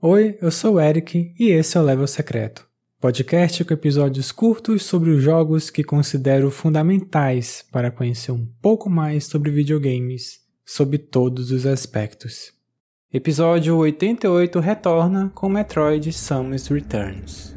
Oi, eu sou o Eric e esse é o Level Secreto, podcast com episódios curtos sobre os jogos que considero fundamentais para conhecer um pouco mais sobre videogames, sob todos os aspectos. Episódio 88 retorna com Metroid Samus Returns.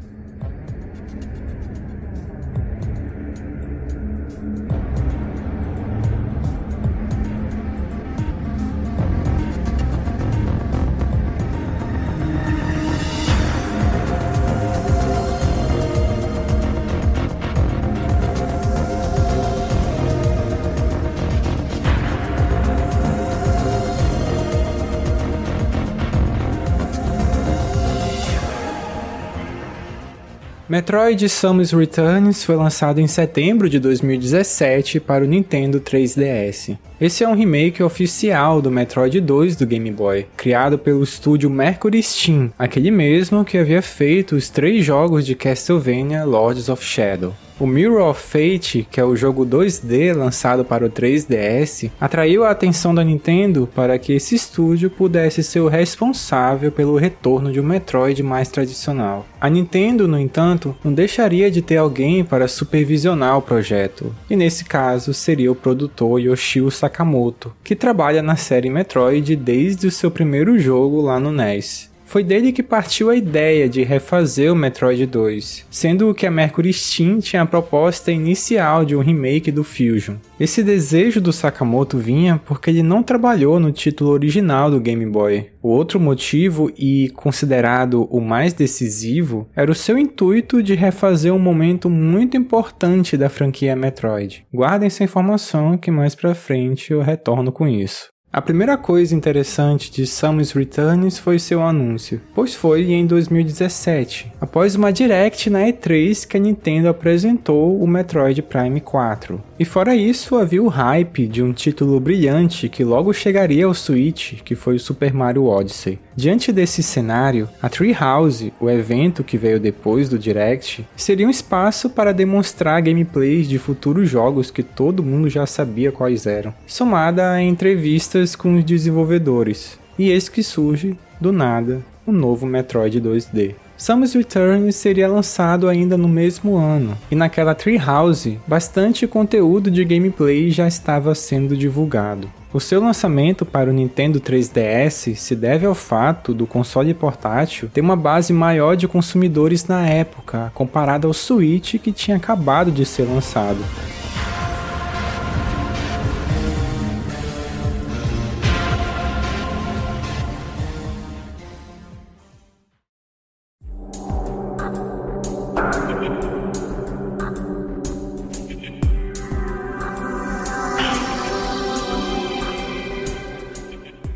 Metroid Samus Returns foi lançado em setembro de 2017 para o Nintendo 3DS. Esse é um remake oficial do Metroid 2 do Game Boy, criado pelo estúdio Mercury Steam, aquele mesmo que havia feito os três jogos de Castlevania Lords of Shadow. O Mirror of Fate, que é o jogo 2D lançado para o 3DS, atraiu a atenção da Nintendo para que esse estúdio pudesse ser o responsável pelo retorno de um Metroid mais tradicional. A Nintendo, no entanto, não deixaria de ter alguém para supervisionar o projeto, e nesse caso seria o produtor Yoshio Sakamoto, que trabalha na série Metroid desde o seu primeiro jogo lá no NES. Foi dele que partiu a ideia de refazer o Metroid 2, sendo que a Mercury Steam tinha a proposta inicial de um remake do Fusion. Esse desejo do Sakamoto vinha porque ele não trabalhou no título original do Game Boy. O outro motivo, e considerado o mais decisivo, era o seu intuito de refazer um momento muito importante da franquia Metroid. Guardem essa informação que mais pra frente eu retorno com isso. A primeira coisa interessante de Samus Returns foi seu anúncio, pois foi em 2017, após uma direct na E3 que a Nintendo apresentou o Metroid Prime 4. E fora isso, havia o hype de um título brilhante que logo chegaria ao Switch, que foi o Super Mario Odyssey. Diante desse cenário, a Treehouse, o evento que veio depois do Direct, seria um espaço para demonstrar gameplays de futuros jogos que todo mundo já sabia quais eram, somada a entrevistas com os desenvolvedores. E eis que surge, do nada, o um novo Metroid 2D. Samus Returns seria lançado ainda no mesmo ano, e naquela Treehouse, bastante conteúdo de gameplay já estava sendo divulgado. O seu lançamento para o Nintendo 3DS se deve ao fato do console portátil ter uma base maior de consumidores na época, comparado ao Switch que tinha acabado de ser lançado.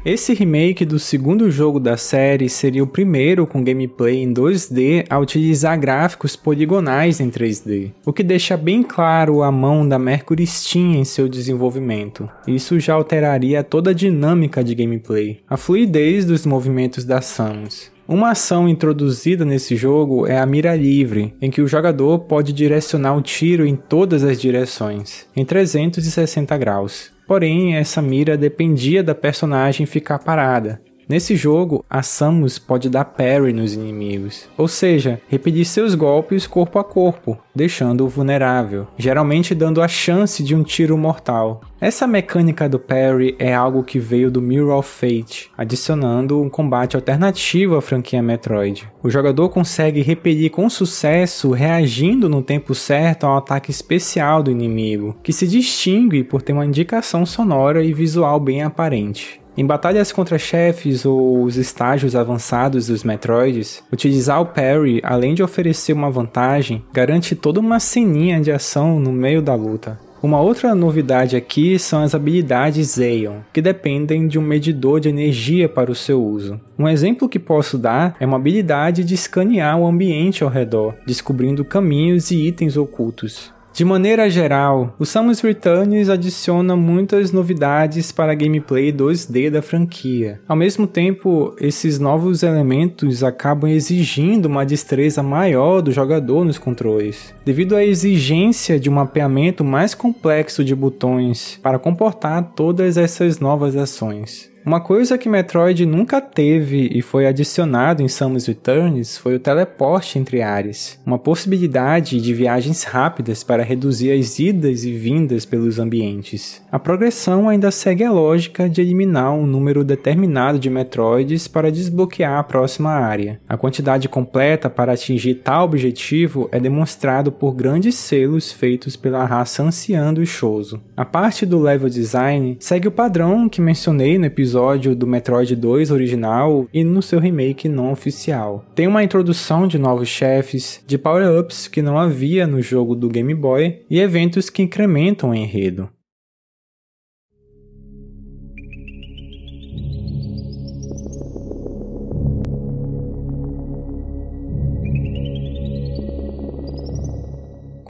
Esse remake do segundo jogo da série seria o primeiro com gameplay em 2D a utilizar gráficos poligonais em 3D, o que deixa bem claro a mão da Mercury Steam em seu desenvolvimento. Isso já alteraria toda a dinâmica de gameplay, a fluidez dos movimentos da Samus. Uma ação introduzida nesse jogo é a mira livre, em que o jogador pode direcionar o tiro em todas as direções, em 360 graus. Porém, essa mira dependia da personagem ficar parada. Nesse jogo, a Samus pode dar parry nos inimigos, ou seja, repetir seus golpes corpo a corpo, deixando-o vulnerável, geralmente dando a chance de um tiro mortal. Essa mecânica do parry é algo que veio do Mirror of Fate, adicionando um combate alternativo à franquia Metroid. O jogador consegue repelir com sucesso reagindo no tempo certo a um ataque especial do inimigo, que se distingue por ter uma indicação sonora e visual bem aparente. Em batalhas contra chefes ou os estágios avançados dos Metroids, utilizar o parry, além de oferecer uma vantagem, garante toda uma ceninha de ação no meio da luta. Uma outra novidade aqui são as habilidades Aeon, que dependem de um medidor de energia para o seu uso. Um exemplo que posso dar é uma habilidade de escanear o ambiente ao redor, descobrindo caminhos e itens ocultos. De maneira geral, o Samus Returns adiciona muitas novidades para a gameplay 2D da franquia. Ao mesmo tempo, esses novos elementos acabam exigindo uma destreza maior do jogador nos controles, devido à exigência de um mapeamento mais complexo de botões para comportar todas essas novas ações. Uma coisa que Metroid nunca teve e foi adicionado em Samus Returns foi o teleporte entre áreas, uma possibilidade de viagens rápidas para reduzir as idas e vindas pelos ambientes. A progressão ainda segue a lógica de eliminar um número determinado de Metroids para desbloquear a próxima área. A quantidade completa para atingir tal objetivo é demonstrado por grandes selos feitos pela raça anciã do Shoso. A parte do level design segue o padrão que mencionei no episódio episódio do Metroid 2 original e no seu remake não oficial. Tem uma introdução de novos chefes, de power-ups que não havia no jogo do Game Boy e eventos que incrementam o enredo.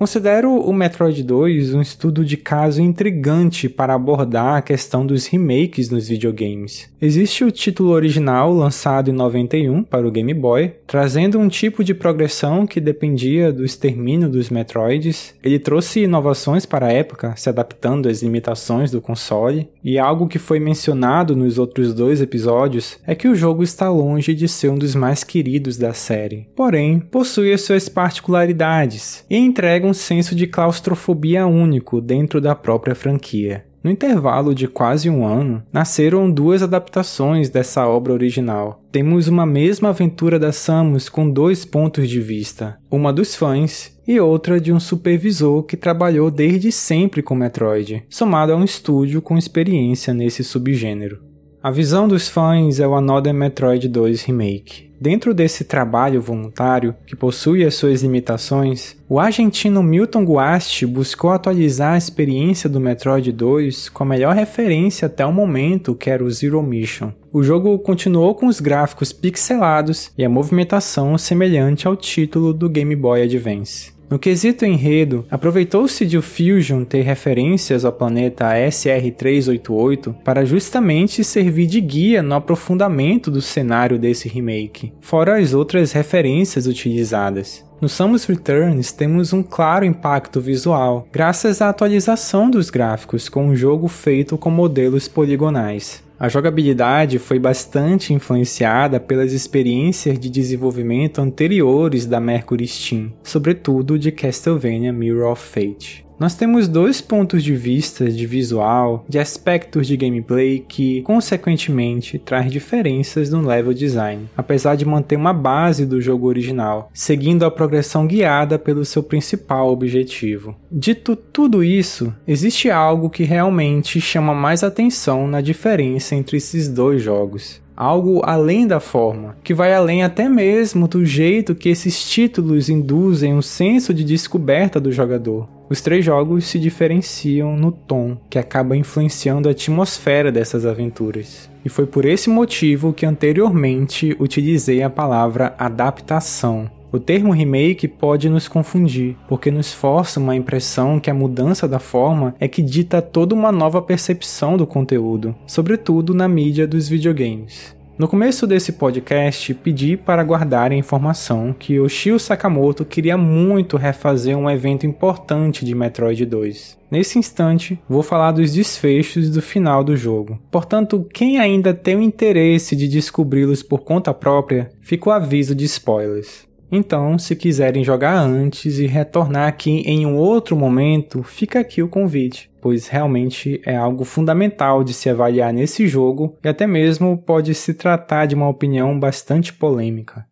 Considero o Metroid 2 um estudo de caso intrigante para abordar a questão dos remakes nos videogames. Existe o título original lançado em 91 para o Game Boy, trazendo um tipo de progressão que dependia do extermínio dos Metroids. Ele trouxe inovações para a época, se adaptando às limitações do console, e algo que foi mencionado nos outros dois episódios é que o jogo está longe de ser um dos mais queridos da série. Porém, possui as suas particularidades e entrega um senso de claustrofobia único dentro da própria franquia. No intervalo de quase um ano, nasceram duas adaptações dessa obra original. Temos uma mesma aventura da Samus com dois pontos de vista, uma dos fãs e outra de um supervisor que trabalhou desde sempre com Metroid, somado a um estúdio com experiência nesse subgênero. A visão dos fãs é o Another Metroid 2 Remake, Dentro desse trabalho voluntário, que possui as suas limitações, o argentino Milton Guasti buscou atualizar a experiência do Metroid 2 com a melhor referência até o momento, que era o Zero Mission. O jogo continuou com os gráficos pixelados e a movimentação semelhante ao título do Game Boy Advance. No quesito enredo, aproveitou-se de o Fusion ter referências ao planeta SR-388 para justamente servir de guia no aprofundamento do cenário desse remake, fora as outras referências utilizadas. No Samus Returns temos um claro impacto visual, graças à atualização dos gráficos com um jogo feito com modelos poligonais. A jogabilidade foi bastante influenciada pelas experiências de desenvolvimento anteriores da Mercury Steam, sobretudo de Castlevania Mirror of Fate. Nós temos dois pontos de vista de visual, de aspectos de gameplay que, consequentemente, traz diferenças no level design, apesar de manter uma base do jogo original, seguindo a progressão guiada pelo seu principal objetivo. Dito tudo isso, existe algo que realmente chama mais atenção na diferença entre esses dois jogos algo além da forma, que vai além até mesmo do jeito que esses títulos induzem um senso de descoberta do jogador. Os três jogos se diferenciam no tom, que acaba influenciando a atmosfera dessas aventuras. E foi por esse motivo que anteriormente utilizei a palavra adaptação. O termo remake pode nos confundir, porque nos força uma impressão que a mudança da forma é que dita toda uma nova percepção do conteúdo, sobretudo na mídia dos videogames. No começo desse podcast, pedi para guardar a informação que Yoshio Sakamoto queria muito refazer um evento importante de Metroid 2. Nesse instante, vou falar dos desfechos do final do jogo. Portanto, quem ainda tem o interesse de descobri-los por conta própria, fica o aviso de spoilers. Então, se quiserem jogar antes e retornar aqui em um outro momento, fica aqui o convite, pois realmente é algo fundamental de se avaliar nesse jogo e até mesmo pode se tratar de uma opinião bastante polêmica.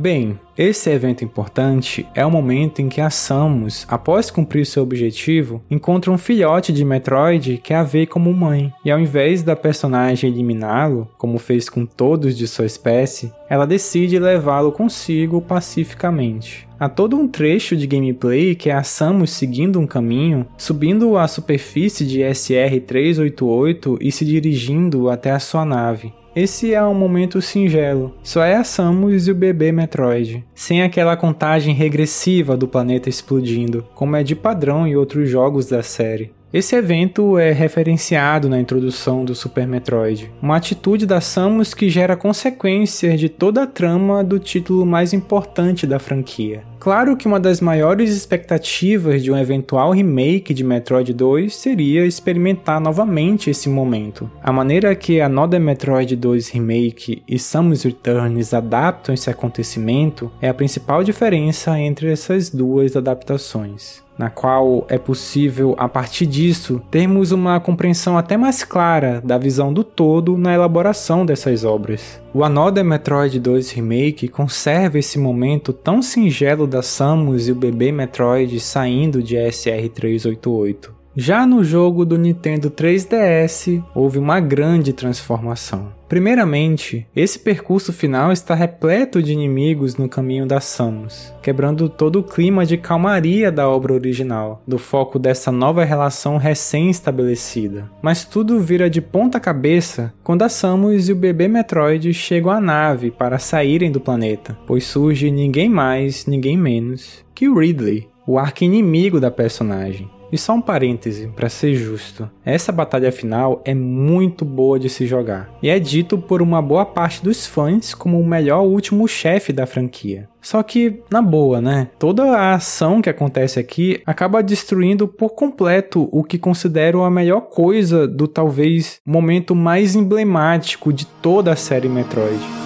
Bem, esse evento importante é o momento em que a Samus, após cumprir seu objetivo, encontra um filhote de Metroid que a vê como mãe, e ao invés da personagem eliminá-lo, como fez com todos de sua espécie, ela decide levá-lo consigo pacificamente. Há todo um trecho de gameplay que é a Samus seguindo um caminho, subindo a superfície de SR-388 e se dirigindo até a sua nave. Esse é um momento singelo. Só é a Samus e o bebê Metroid, sem aquela contagem regressiva do planeta explodindo, como é de padrão em outros jogos da série. Esse evento é referenciado na introdução do Super Metroid, uma atitude da Samus que gera consequências de toda a trama do título mais importante da franquia. Claro que uma das maiores expectativas de um eventual remake de Metroid 2 seria experimentar novamente esse momento. A maneira que Another Metroid 2 Remake e Samus Returns adaptam esse acontecimento é a principal diferença entre essas duas adaptações na qual é possível, a partir disso, termos uma compreensão até mais clara da visão do todo na elaboração dessas obras. O Another Metroid 2 Remake conserva esse momento tão singelo da Samus e o bebê Metroid saindo de SR-388. Já no jogo do Nintendo 3DS, houve uma grande transformação. Primeiramente, esse percurso final está repleto de inimigos no caminho da Samus, quebrando todo o clima de calmaria da obra original, do foco dessa nova relação recém-estabelecida. Mas tudo vira de ponta cabeça quando a Samus e o bebê Metroid chegam à nave para saírem do planeta, pois surge ninguém mais, ninguém menos que Ridley, o arqui-inimigo da personagem. E só um parêntese, para ser justo, essa batalha final é muito boa de se jogar, e é dito por uma boa parte dos fãs como o melhor último chefe da franquia. Só que, na boa, né? Toda a ação que acontece aqui acaba destruindo por completo o que considero a melhor coisa do talvez momento mais emblemático de toda a série Metroid.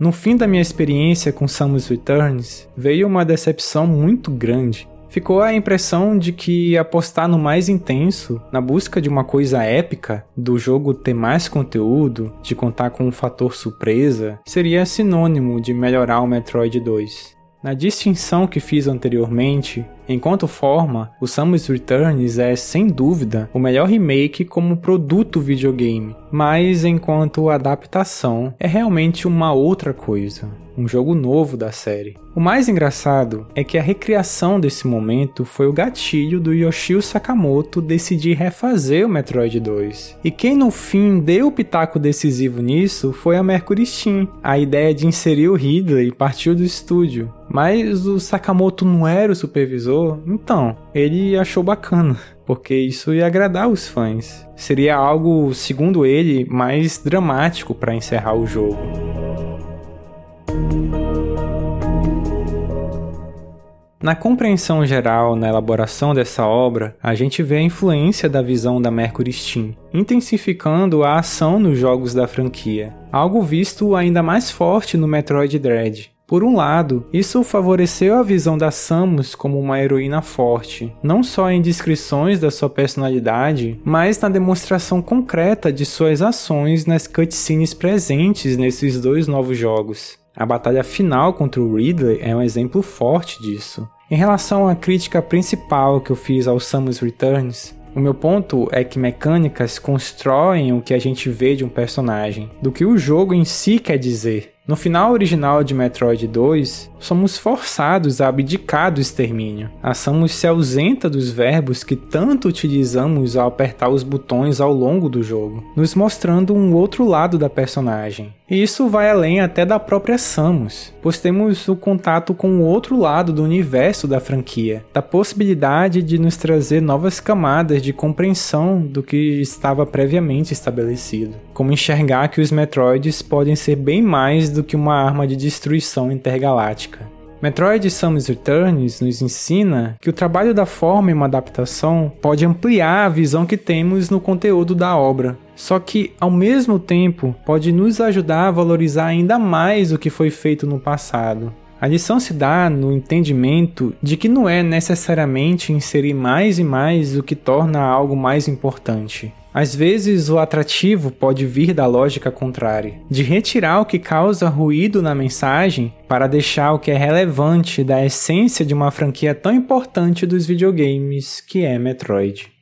No fim da minha experiência com Samus Returns, veio uma decepção muito grande. Ficou a impressão de que apostar no mais intenso, na busca de uma coisa épica, do jogo ter mais conteúdo, de contar com um fator surpresa, seria sinônimo de melhorar o Metroid 2. Na distinção que fiz anteriormente, enquanto forma, o Samus Returns é sem dúvida o melhor remake como produto videogame, mas enquanto adaptação é realmente uma outra coisa um jogo novo da série. O mais engraçado é que a recriação desse momento foi o gatilho do Yoshio Sakamoto decidir refazer o Metroid 2. E quem no fim deu o pitaco decisivo nisso foi a Mercury Steam. A ideia de inserir o Ridley partiu do estúdio. Mas o Sakamoto não era o supervisor, então ele achou bacana porque isso ia agradar os fãs. Seria algo, segundo ele, mais dramático para encerrar o jogo. Na compreensão geral, na elaboração dessa obra, a gente vê a influência da visão da Mercury Steam, intensificando a ação nos jogos da franquia, algo visto ainda mais forte no Metroid Dread. Por um lado, isso favoreceu a visão da Samus como uma heroína forte, não só em descrições da sua personalidade, mas na demonstração concreta de suas ações nas cutscenes presentes nesses dois novos jogos. A batalha final contra o Ridley é um exemplo forte disso. Em relação à crítica principal que eu fiz ao Samus Returns, o meu ponto é que mecânicas constroem o que a gente vê de um personagem, do que o jogo em si quer dizer. No final original de Metroid 2, somos forçados a abdicar do extermínio. A Samus se ausenta dos verbos que tanto utilizamos ao apertar os botões ao longo do jogo, nos mostrando um outro lado da personagem. E isso vai além até da própria Samus, pois temos o contato com o outro lado do universo da franquia, da possibilidade de nos trazer novas camadas de compreensão do que estava previamente estabelecido, como enxergar que os Metroids podem ser bem mais do que uma arma de destruição intergaláctica. Metroid Samus Returns nos ensina que o trabalho da forma em uma adaptação pode ampliar a visão que temos no conteúdo da obra, só que ao mesmo tempo pode nos ajudar a valorizar ainda mais o que foi feito no passado. A lição se dá no entendimento de que não é necessariamente inserir mais e mais o que torna algo mais importante. Às vezes, o atrativo pode vir da lógica contrária, de retirar o que causa ruído na mensagem para deixar o que é relevante da essência de uma franquia tão importante dos videogames que é Metroid.